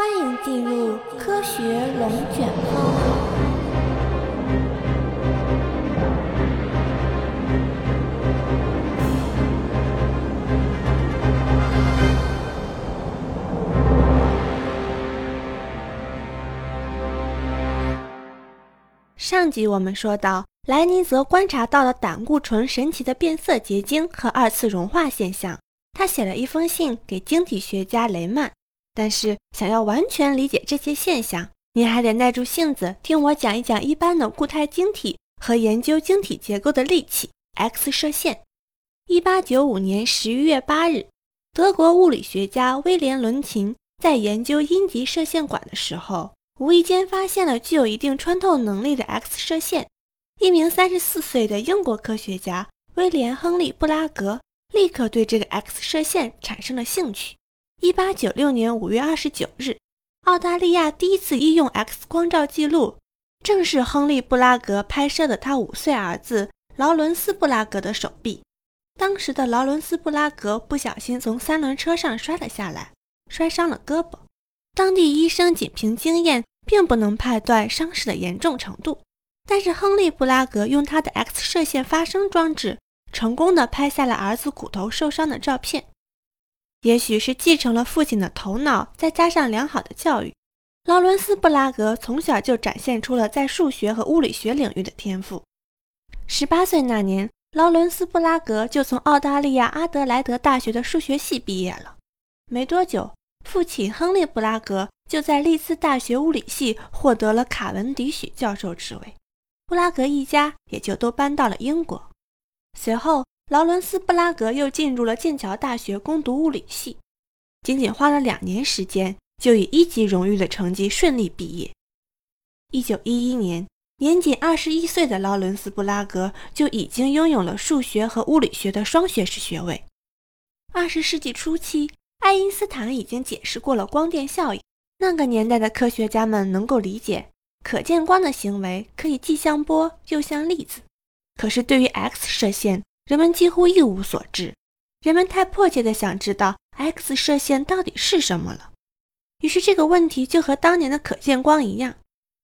欢迎进入科学龙卷风。上集我们说到，莱尼泽观察到了胆固醇神奇的变色结晶和二次融化现象。他写了一封信给晶体学家雷曼，但是想要完全理解这些现象，您还得耐住性子听我讲一讲一般的固态晶体和研究晶体结构的利器 ——X 射线。一八九五年十一月八日，德国物理学家威廉·伦琴在研究阴极射线管的时候，无意间发现了具有一定穿透能力的 X 射线。一名三十四岁的英国科学家威廉·亨利·布拉格。立刻对这个 X 射线产生了兴趣。一八九六年五月二十九日，澳大利亚第一次医用 X 光照记录，正是亨利·布拉格拍摄的他五岁儿子劳伦斯·布拉格的手臂。当时的劳伦斯·布拉格不小心从三轮车上摔了下来，摔伤了胳膊。当地医生仅凭经验，并不能判断伤势的严重程度。但是亨利·布拉格用他的 X 射线发生装置。成功的拍下了儿子骨头受伤的照片，也许是继承了父亲的头脑，再加上良好的教育，劳伦斯·布拉格从小就展现出了在数学和物理学领域的天赋。十八岁那年，劳伦斯·布拉格就从澳大利亚阿德莱德大学的数学系毕业了。没多久，父亲亨利·布拉格就在利兹大学物理系获得了卡文迪许教授职位，布拉格一家也就都搬到了英国。随后，劳伦斯·布拉格又进入了剑桥大学攻读物理系，仅仅花了两年时间，就以一级荣誉的成绩顺利毕业。一九一一年，年仅二十一岁的劳伦斯·布拉格就已经拥有了数学和物理学的双学士学位。二十世纪初期，爱因斯坦已经解释过了光电效应，那个年代的科学家们能够理解可见光的行为可以既像波又像粒子。可是，对于 X 射线，人们几乎一无所知。人们太迫切地想知道 X 射线到底是什么了。于是，这个问题就和当年的可见光一样：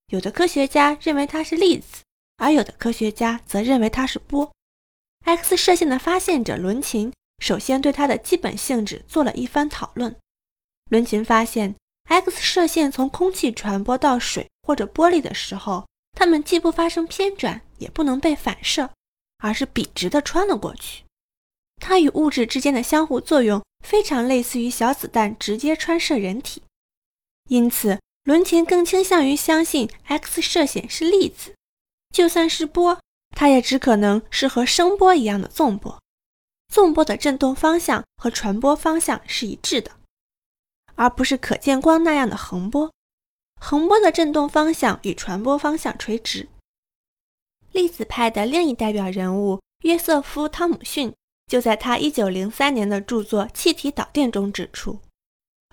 有的科学家认为它是粒子，而有的科学家则认为它是波。X 射线的发现者伦琴首先对它的基本性质做了一番讨论。伦琴发现，X 射线从空气传播到水或者玻璃的时候，它们既不发生偏转。也不能被反射，而是笔直地穿了过去。它与物质之间的相互作用非常类似于小子弹直接穿射人体，因此伦琴更倾向于相信 X 射线是粒子。就算是波，它也只可能是和声波一样的纵波。纵波的振动方向和传播方向是一致的，而不是可见光那样的横波。横波的振动方向与传播方向垂直。粒子派的另一代表人物约瑟夫·汤姆逊就在他1903年的著作《气体导电》中指出，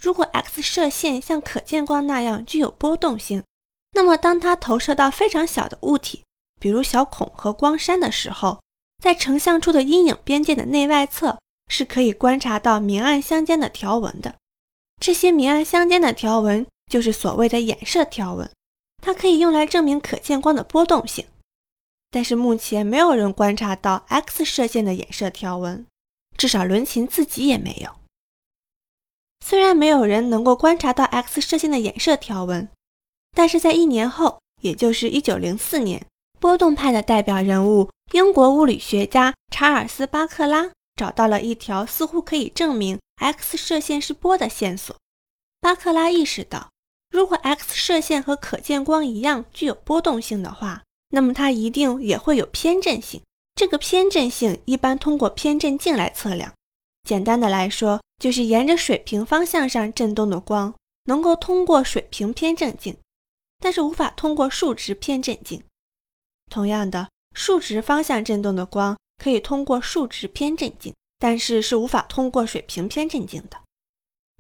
如果 X 射线像可见光那样具有波动性，那么当它投射到非常小的物体，比如小孔和光栅的时候，在成像处的阴影边界的内外侧是可以观察到明暗相间的条纹的。这些明暗相间的条纹就是所谓的衍射条纹，它可以用来证明可见光的波动性。但是目前没有人观察到 X 射线的衍射条纹，至少伦琴自己也没有。虽然没有人能够观察到 X 射线的衍射条纹，但是在一年后，也就是1904年，波动派的代表人物英国物理学家查尔斯·巴克拉找到了一条似乎可以证明 X 射线是波的线索。巴克拉意识到，如果 X 射线和可见光一样具有波动性的话，那么它一定也会有偏振性，这个偏振性一般通过偏振镜来测量。简单的来说，就是沿着水平方向上振动的光能够通过水平偏振镜，但是无法通过竖直偏振镜。同样的，竖直方向振动的光可以通过竖直偏振镜，但是是无法通过水平偏振镜的。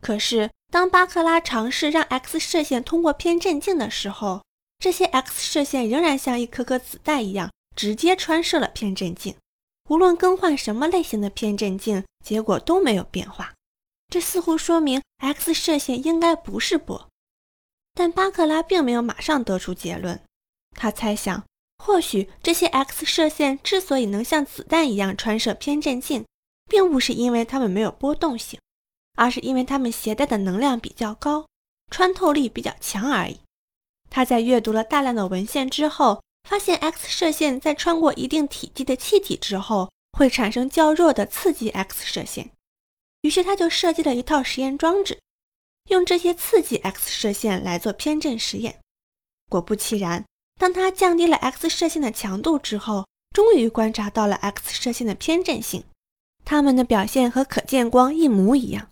可是，当巴克拉尝试让 X 射线通过偏振镜的时候，这些 X 射线仍然像一颗颗子弹一样，直接穿射了偏振镜。无论更换什么类型的偏振镜，结果都没有变化。这似乎说明 X 射线应该不是波，但巴克拉并没有马上得出结论。他猜想，或许这些 X 射线之所以能像子弹一样穿射偏振镜，并不是因为它们没有波动性，而是因为它们携带的能量比较高，穿透力比较强而已。他在阅读了大量的文献之后，发现 X 射线在穿过一定体积的气体之后，会产生较弱的刺激 X 射线。于是他就设计了一套实验装置，用这些刺激 X 射线来做偏振实验。果不其然，当他降低了 X 射线的强度之后，终于观察到了 X 射线的偏振性，它们的表现和可见光一模一样。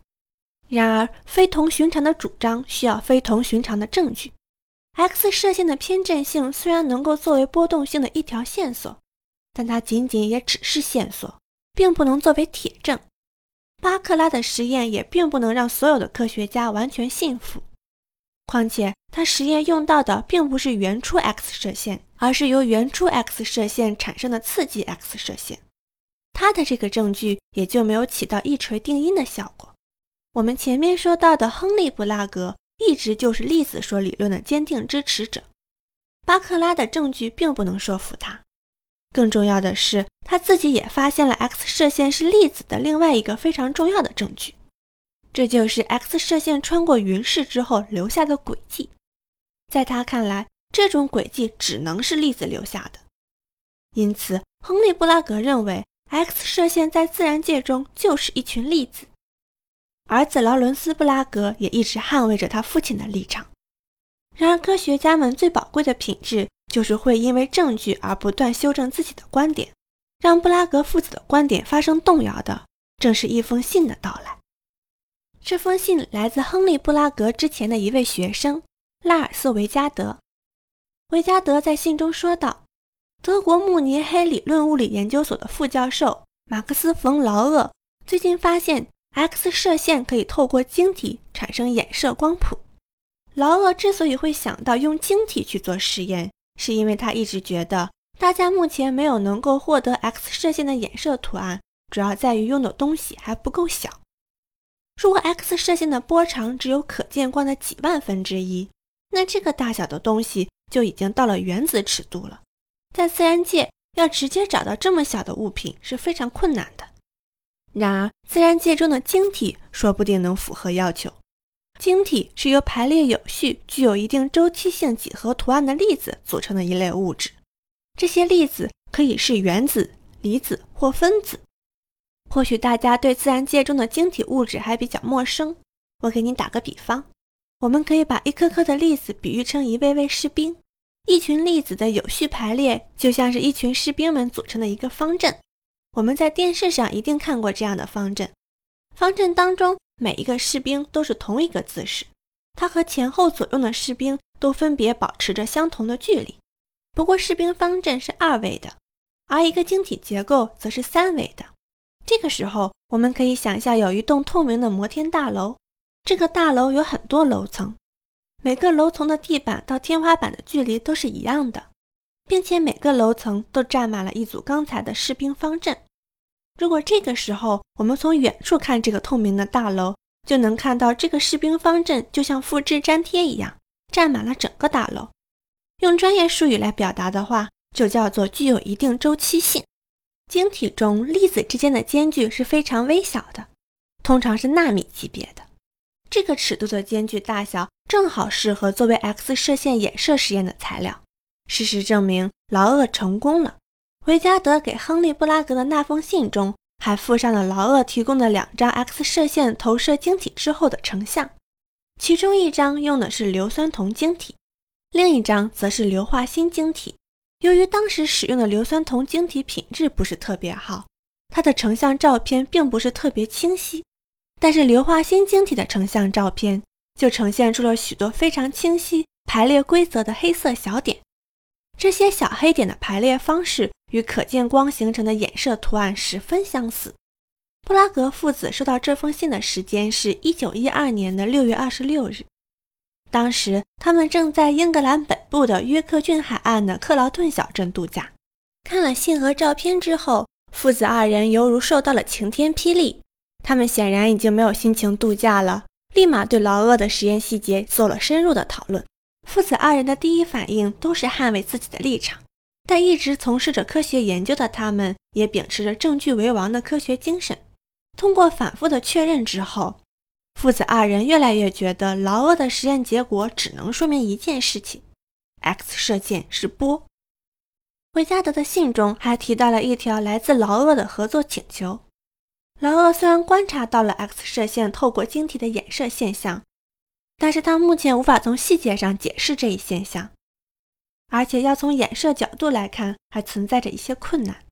然而，非同寻常的主张需要非同寻常的证据。X 射线的偏振性虽然能够作为波动性的一条线索，但它仅仅也只是线索，并不能作为铁证。巴克拉的实验也并不能让所有的科学家完全信服。况且，他实验用到的并不是原初 X 射线，而是由原初 X 射线产生的刺激 X 射线。他的这个证据也就没有起到一锤定音的效果。我们前面说到的亨利·布拉格。一直就是粒子说理论的坚定支持者，巴克拉的证据并不能说服他。更重要的是，他自己也发现了 X 射线是粒子的另外一个非常重要的证据，这就是 X 射线穿过云室之后留下的轨迹。在他看来，这种轨迹只能是粒子留下的。因此，亨利·布拉格认为 X 射线在自然界中就是一群粒子。儿子劳伦斯·布拉格也一直捍卫着他父亲的立场。然而，科学家们最宝贵的品质就是会因为证据而不断修正自己的观点。让布拉格父子的观点发生动摇的，正是一封信的到来。这封信来自亨利·布拉格之前的一位学生拉尔斯·维加德。维加德在信中说道：“德国慕尼黑理论物理研究所的副教授马克思·冯·劳厄最近发现。” X 射线可以透过晶体产生衍射光谱。劳厄之所以会想到用晶体去做实验，是因为他一直觉得大家目前没有能够获得 X 射线的衍射图案，主要在于用的东西还不够小。如果 X 射线的波长只有可见光的几万分之一，那这个大小的东西就已经到了原子尺度了。在自然界，要直接找到这么小的物品是非常困难的。然而，自然界中的晶体说不定能符合要求。晶体是由排列有序、具有一定周期性几何图案的粒子组成的一类物质。这些粒子可以是原子、离子或分子。或许大家对自然界中的晶体物质还比较陌生，我给你打个比方：我们可以把一颗颗的粒子比喻成一位位士兵，一群粒子的有序排列就像是一群士兵们组成的一个方阵。我们在电视上一定看过这样的方阵，方阵当中每一个士兵都是同一个姿势，他和前后左右的士兵都分别保持着相同的距离。不过士兵方阵是二维的，而一个晶体结构则是三维的。这个时候，我们可以想象有一栋透明的摩天大楼，这个大楼有很多楼层，每个楼层的地板到天花板的距离都是一样的。并且每个楼层都站满了一组刚才的士兵方阵。如果这个时候我们从远处看这个透明的大楼，就能看到这个士兵方阵就像复制粘贴一样，占满了整个大楼。用专业术语来表达的话，就叫做具有一定周期性。晶体中粒子之间的间距是非常微小的，通常是纳米级别的。这个尺度的间距大小正好适合作为 X 射线衍射实验的材料。事实证明，劳厄成功了。维加德给亨利·布拉格的那封信中，还附上了劳厄提供的两张 X 射线投射晶体之后的成像，其中一张用的是硫酸铜晶体，另一张则是硫化锌晶体。由于当时使用的硫酸铜晶体品质不是特别好，它的成像照片并不是特别清晰，但是硫化锌晶体的成像照片就呈现出了许多非常清晰、排列规则的黑色小点。这些小黑点的排列方式与可见光形成的衍射图案十分相似。布拉格父子收到这封信的时间是一九一二年的六月二十六日，当时他们正在英格兰北部的约克郡海岸的克劳顿小镇度假。看了信和照片之后，父子二人犹如受到了晴天霹雳。他们显然已经没有心情度假了，立马对劳厄的实验细节做了深入的讨论。父子二人的第一反应都是捍卫自己的立场，但一直从事着科学研究的他们，也秉持着证据为王的科学精神。通过反复的确认之后，父子二人越来越觉得劳厄的实验结果只能说明一件事情：X 射线是波。维加德的信中还提到了一条来自劳厄的合作请求。劳厄虽然观察到了 X 射线透过晶体的衍射现象，但是他目前无法从细节上解释这一现象，而且要从衍射角度来看，还存在着一些困难。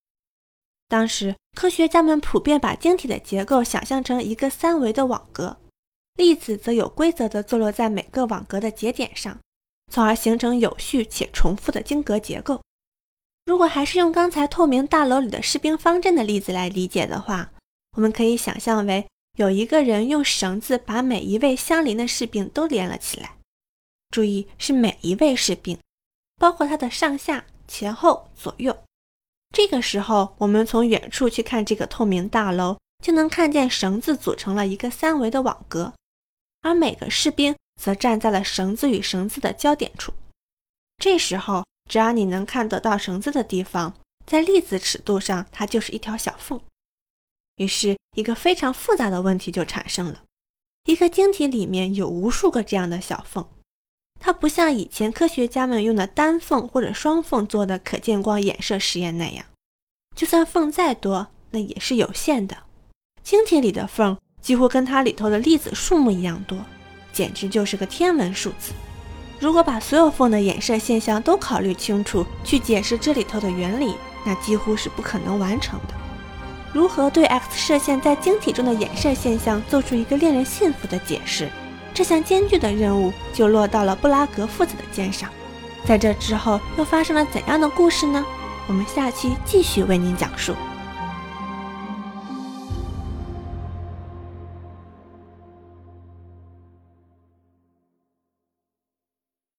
当时科学家们普遍把晶体的结构想象成一个三维的网格，粒子则有规则地坐落在每个网格的节点上，从而形成有序且重复的晶格结构。如果还是用刚才透明大楼里的士兵方阵的例子来理解的话，我们可以想象为有一个人用绳子把每一位相邻的士兵都连了起来。注意，是每一位士兵，包括他的上下、前后、左右。这个时候，我们从远处去看这个透明大楼，就能看见绳子组成了一个三维的网格，而每个士兵则站在了绳子与绳子的交点处。这时候，只要你能看得到绳子的地方，在粒子尺度上，它就是一条小缝。于是，一个非常复杂的问题就产生了：一个晶体里面有无数个这样的小缝，它不像以前科学家们用的单缝或者双缝做的可见光衍射实验那样，就算缝再多，那也是有限的。晶体里的缝几乎跟它里头的粒子数目一样多，简直就是个天文数字。如果把所有缝的衍射现象都考虑清楚，去解释这里头的原理，那几乎是不可能完成的。如何对 X 射线在晶体中的衍射现象做出一个令人信服的解释？这项艰巨的任务就落到了布拉格父子的肩上。在这之后，又发生了怎样的故事呢？我们下期继续为您讲述。